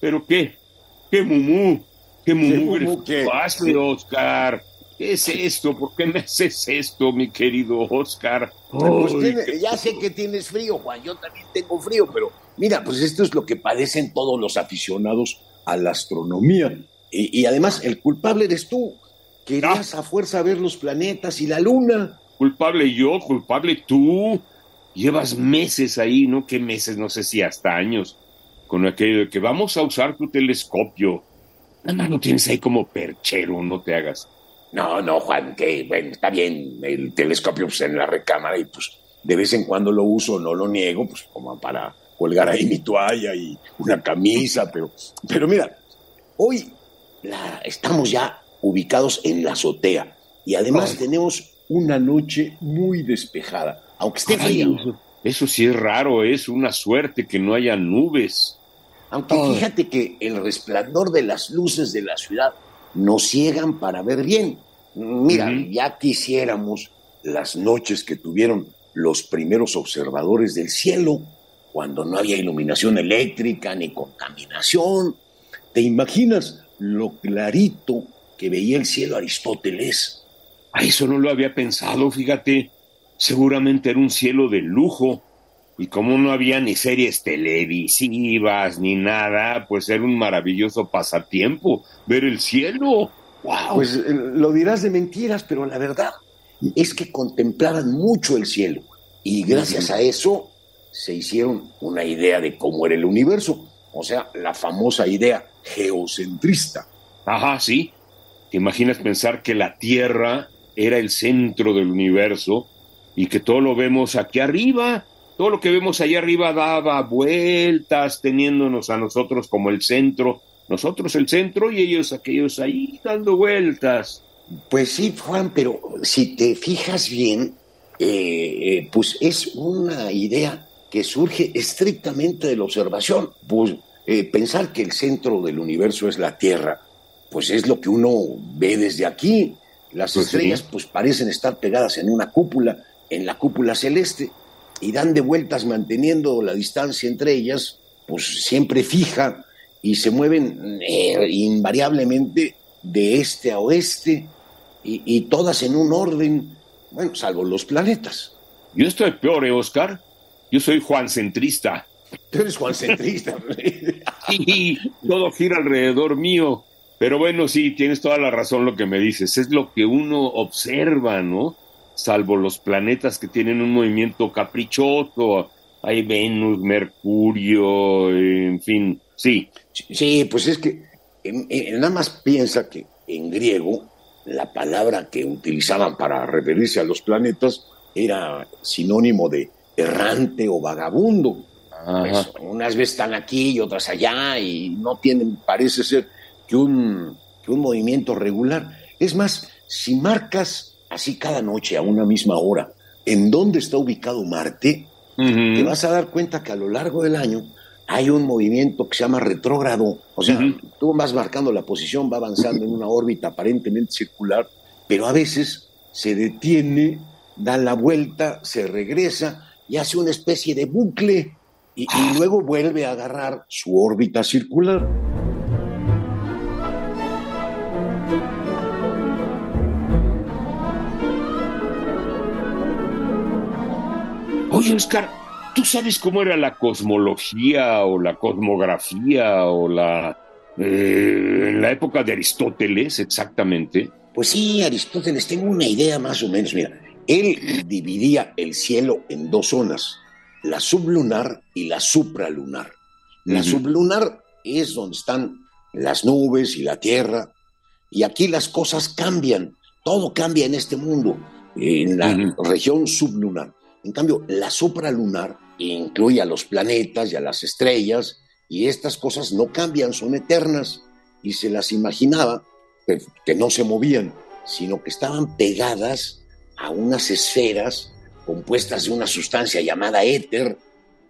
Pero qué, qué mumú, qué mumú mumú qué? hace, Oscar. ¿Qué es esto? ¿Por qué me haces esto, mi querido Oscar? Pues tiene- ya sé que tienes frío, Juan, yo también tengo frío, pero mira, pues esto es lo que padecen todos los aficionados a la astronomía. Y, y además, el culpable eres tú. Querías a fuerza ver los planetas y la luna. culpable yo, culpable tú. Llevas meses ahí, ¿no? ¿Qué meses? No sé si hasta años. Con aquello de que vamos a usar tu telescopio. Nada más lo tienes ahí como perchero, no te hagas. No, no, Juan, que bueno, está bien, el telescopio pues, en la recámara y pues de vez en cuando lo uso, no lo niego, pues como para colgar ahí mi toalla y una camisa, pero, pero mira, hoy la, estamos ya ubicados en la azotea y además Ay. tenemos una noche muy despejada, aunque esté Ay, frío. Eso, sí es raro, es una suerte que no haya nubes. Aunque fíjate que el resplandor de las luces de la ciudad nos ciegan para ver bien. Mira, ya quisiéramos las noches que tuvieron los primeros observadores del cielo, cuando no había iluminación eléctrica ni contaminación. ¿Te imaginas lo clarito que veía el cielo Aristóteles? A eso no lo había pensado, fíjate. Seguramente era un cielo de lujo. Y como no había ni series televisivas ni nada, pues era un maravilloso pasatiempo ver el cielo. ¡Wow! Pues eh, lo dirás de mentiras, pero la verdad es que contemplaban mucho el cielo y gracias a eso se hicieron una idea de cómo era el universo, o sea, la famosa idea geocentrista. Ajá, sí. ¿Te imaginas pensar que la Tierra era el centro del universo y que todo lo vemos aquí arriba? Todo lo que vemos allá arriba daba vueltas teniéndonos a nosotros como el centro. Nosotros el centro y ellos aquellos ahí dando vueltas. Pues sí, Juan, pero si te fijas bien, eh, eh, pues es una idea que surge estrictamente de la observación. Pues eh, pensar que el centro del universo es la Tierra, pues es lo que uno ve desde aquí. Las Pues sí. estrellas pues parecen estar pegadas en una cúpula, en la cúpula celeste, y dan de vueltas manteniendo la distancia entre ellas, pues siempre fija, y se mueven eh, invariablemente de este a oeste, y, y todas en un orden, bueno, salvo los planetas. Yo estoy peor, ¿eh, Oscar? Yo soy Juan Centrista. Tú eres Juan Centrista. Y todo gira alrededor mío. Pero bueno, sí, tienes toda la razón lo que me dices. Es lo que uno observa, ¿no? Salvo los planetas que tienen un movimiento caprichoso. Hay Venus, Mercurio, en fin. Sí, Sí, pues es que en- en- nada más piensa que en griego la palabra que utilizaban para referirse a los planetas era sinónimo de errante o vagabundo. Pues, unas veces están aquí y otras allá y no tienen, parece ser, que un, que un movimiento regular. Es más, si marcas así cada noche a una misma hora. En dónde está ubicado Marte, te vas a dar cuenta que a lo largo del año hay un movimiento que se llama retrógrado. O sea, tú vas marcando la posición, va avanzando en una órbita aparentemente circular, pero a veces se detiene, da la vuelta, se regresa y hace una especie de bucle y, y luego vuelve a agarrar su órbita circular. Oye, Oscar, ¿tú sabes cómo era la cosmología o la cosmografía o la... eh, en la época de Aristóteles exactamente? Pues sí, Aristóteles, tengo una idea más o menos. Mira, él dividía el cielo en dos zonas, la sublunar y la supralunar. La sublunar es donde están las nubes y la tierra, y aquí las cosas cambian, todo cambia en este mundo, en la región sublunar. En cambio, la supralunar incluye a los planetas y a las estrellas, y estas cosas no cambian, son eternas, y se las imaginaba que no se movían, sino que estaban pegadas a unas esferas compuestas de una sustancia llamada éter,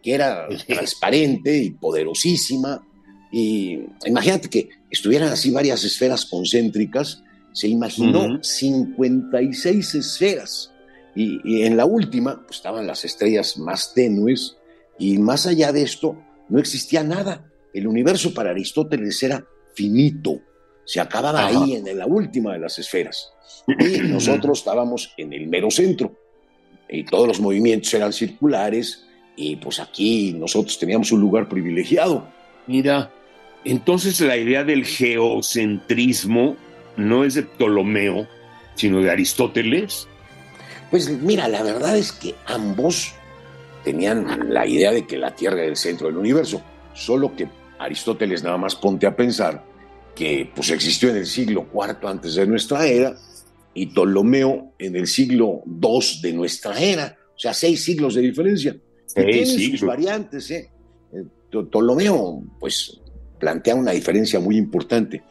que era transparente y poderosísima. Y imagínate que estuvieran así varias esferas concéntricas, se imaginó 56 esferas. Y, en la última pues, estaban las estrellas más tenues, y más allá de esto no existía nada. El universo para Aristóteles era finito, se acababa ahí en la última de las esferas. Y nosotros estábamos en el mero centro. Y todos los movimientos eran circulares. Y pues aquí nosotros teníamos un lugar privilegiado. Mira, entonces la idea del geocentrismo no es de Ptolomeo, sino de Aristóteles. Pues mira, la verdad es que ambos tenían la idea de que la Tierra era el centro del universo, solo que Aristóteles nada más ponte a pensar que pues existió en el siglo IV antes de nuestra era y Ptolomeo en el siglo II de nuestra era, o sea, seis siglos de diferencia. Seis tiene sus variantes, ¿eh? ¿eh? Ptolomeo, pues, plantea una diferencia muy importante.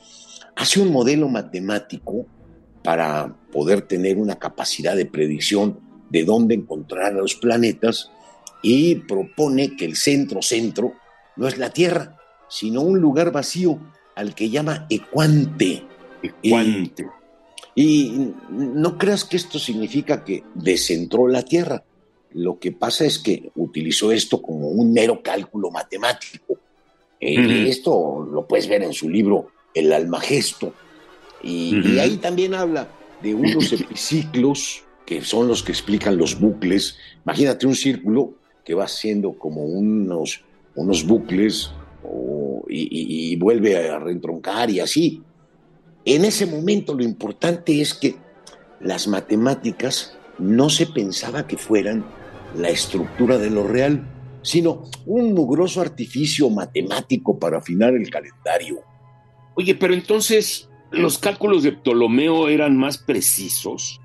Hace un modelo matemático para poder tener una capacidad de predicción de dónde encontrar a los planetas y propone que el centro-centro no es la Tierra, sino un lugar vacío al que llama Ecuante. Ecuante. Y, no creas que esto significa que descentró la Tierra. Lo que pasa es que utilizó esto como un mero cálculo matemático. Eh, esto lo puedes ver en su libro El Almagesto. Y, y ahí también habla de unos epiciclos que son los que explican los bucles. Imagínate un círculo que va siendo como unos, unos bucles y, vuelve a reentroncar y así. En ese momento lo importante es que las matemáticas no se pensaba que fueran la estructura de lo real, sino un mugroso artificio matemático para afinar el calendario. Oye, pero entonces los cálculos de Ptolomeo eran más precisos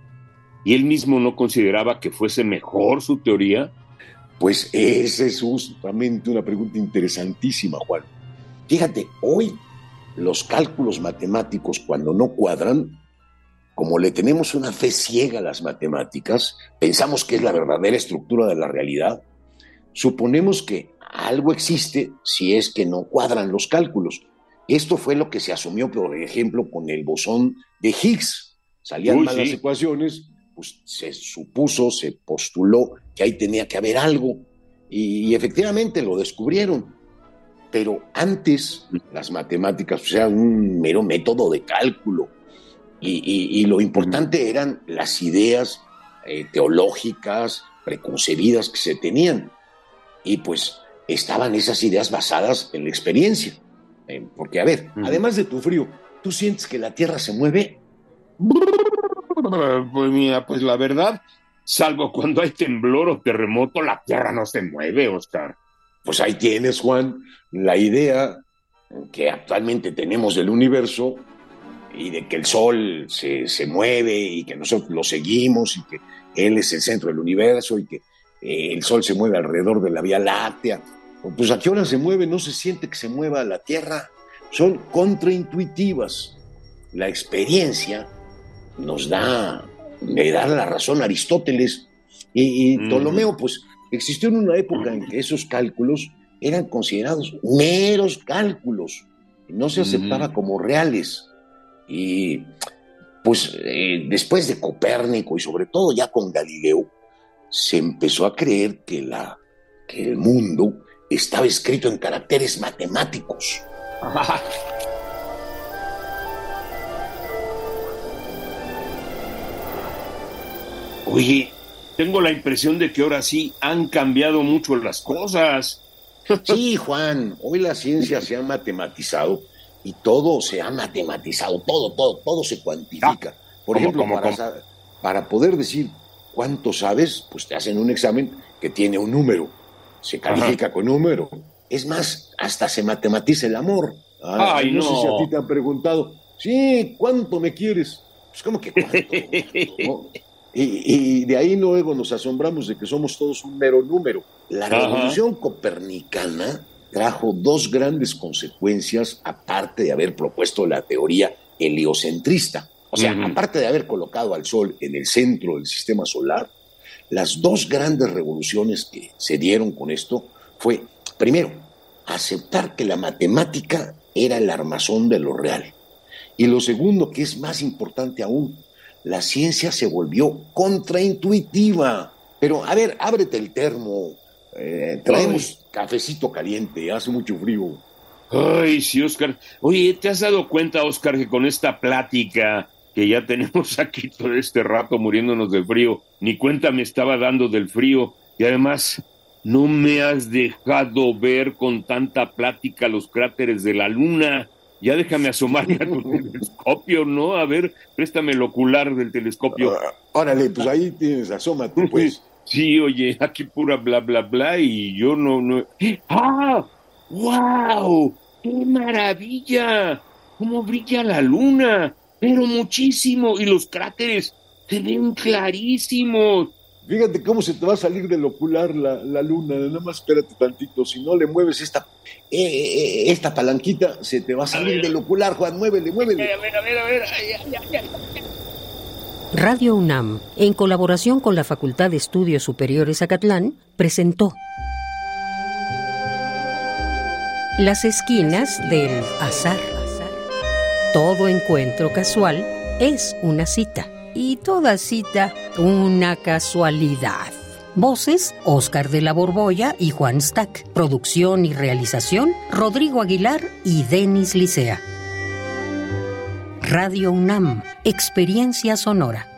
y él mismo no consideraba que fuese mejor su teoría. Pues esa es justamente una pregunta interesantísima, Juan. Fíjate, hoy los cálculos matemáticos cuando no cuadran, como le tenemos una fe ciega a las matemáticas, pensamos que es la verdadera estructura de la realidad, suponemos que algo existe si es que no cuadran los cálculos. Esto fue lo que se asumió, por ejemplo, con el bosón de Higgs. Salían mal las ecuaciones, pues se supuso, se postuló que ahí tenía que haber algo. Y efectivamente lo descubrieron. Pero antes las matemáticas pues, eran un mero método de cálculo. Y, lo importante eran las ideas eh, teológicas preconcebidas que se tenían. Y pues estaban esas ideas basadas en la experiencia. Eh, porque a ver, además de tu frío, ¿tú sientes que la Tierra se mueve? Pues mira, pues la verdad, salvo cuando hay temblor o terremoto, la Tierra no se mueve, Oscar. Pues ahí tienes, Juan, la idea que actualmente tenemos del universo y de que el Sol se, mueve y que nosotros lo seguimos y que Él es el centro del universo y que eh, el Sol se mueve alrededor de la Vía Láctea. Pues a qué hora se mueve, no se siente que se mueva la Tierra. Son contraintuitivas. La experiencia nos da, le da la razón Aristóteles y, y Ptolomeo, pues Existió en una época en que esos cálculos eran considerados meros cálculos, no se aceptaba como reales. Y pues eh, después de Copérnico y sobre todo ya con Galileo, se empezó a creer que, la, que el mundo estaba escrito en caracteres matemáticos. Oye, tengo la impresión de que ahora sí han cambiado mucho las cosas. Sí, Juan, hoy la ciencia se ha matematizado y todo se ha matematizado, todo, todo, todo se cuantifica. Por ejemplo, para, poder decir cuánto sabes, pues te hacen un examen que tiene un número, se califica con número. Es más, hasta se matematiza el amor. Ay, no, sé si a ti te han preguntado, sí, ¿cuánto me quieres? Pues como que cuánto. Y, de ahí luego nos asombramos de que somos todos un mero número. La revolución copernicana trajo dos grandes consecuencias, aparte de haber propuesto la teoría heliocentrista. O sea, aparte de haber colocado al Sol en el centro del sistema solar, las dos grandes revoluciones que se dieron con esto fue, primero, aceptar que la matemática era el armazón de lo real. Y lo segundo, que es más importante aún, la ciencia se volvió contraintuitiva. Pero, a ver, ábrete el termo. Eh, traemos cafecito caliente, hace mucho frío. Ay, sí, Oscar. Oye, ¿te has dado cuenta, Oscar, que con esta plática que ya tenemos aquí todo este rato muriéndonos de frío, ni cuenta me estaba dando del frío y además no me has dejado ver con tanta plática los cráteres de la luna. Ya déjame asomarme a tu telescopio, ¿no? A ver, préstame el ocular del telescopio. Ah, órale, pues ahí tienes, asómate, pues. Sí, oye, aquí pura bla, bla, bla, y yo no, no. ¡Ah! ¡Wow! ¡Qué maravilla! ¿Cómo brilla la luna? Pero muchísimo, y los cráteres se ven clarísimos. Fíjate cómo se te va a salir del ocular la, luna, nada más espérate tantito, si no le mueves esta, eh, eh, eh, esta palanquita, se te va a salir del ocular, Juan, muévele, muévele. A ver, a ver, a ver, Radio UNAM, en colaboración con la Facultad de Estudios Superiores Acatlán, presentó Las esquinas del azar. Todo encuentro casual es una cita y toda cita una casualidad. Voces, Oscar de la Borbolla y Juan Stack. Producción y realización, Rodrigo Aguilar y Denis Licea. Radio UNAM, Experiencia Sonora.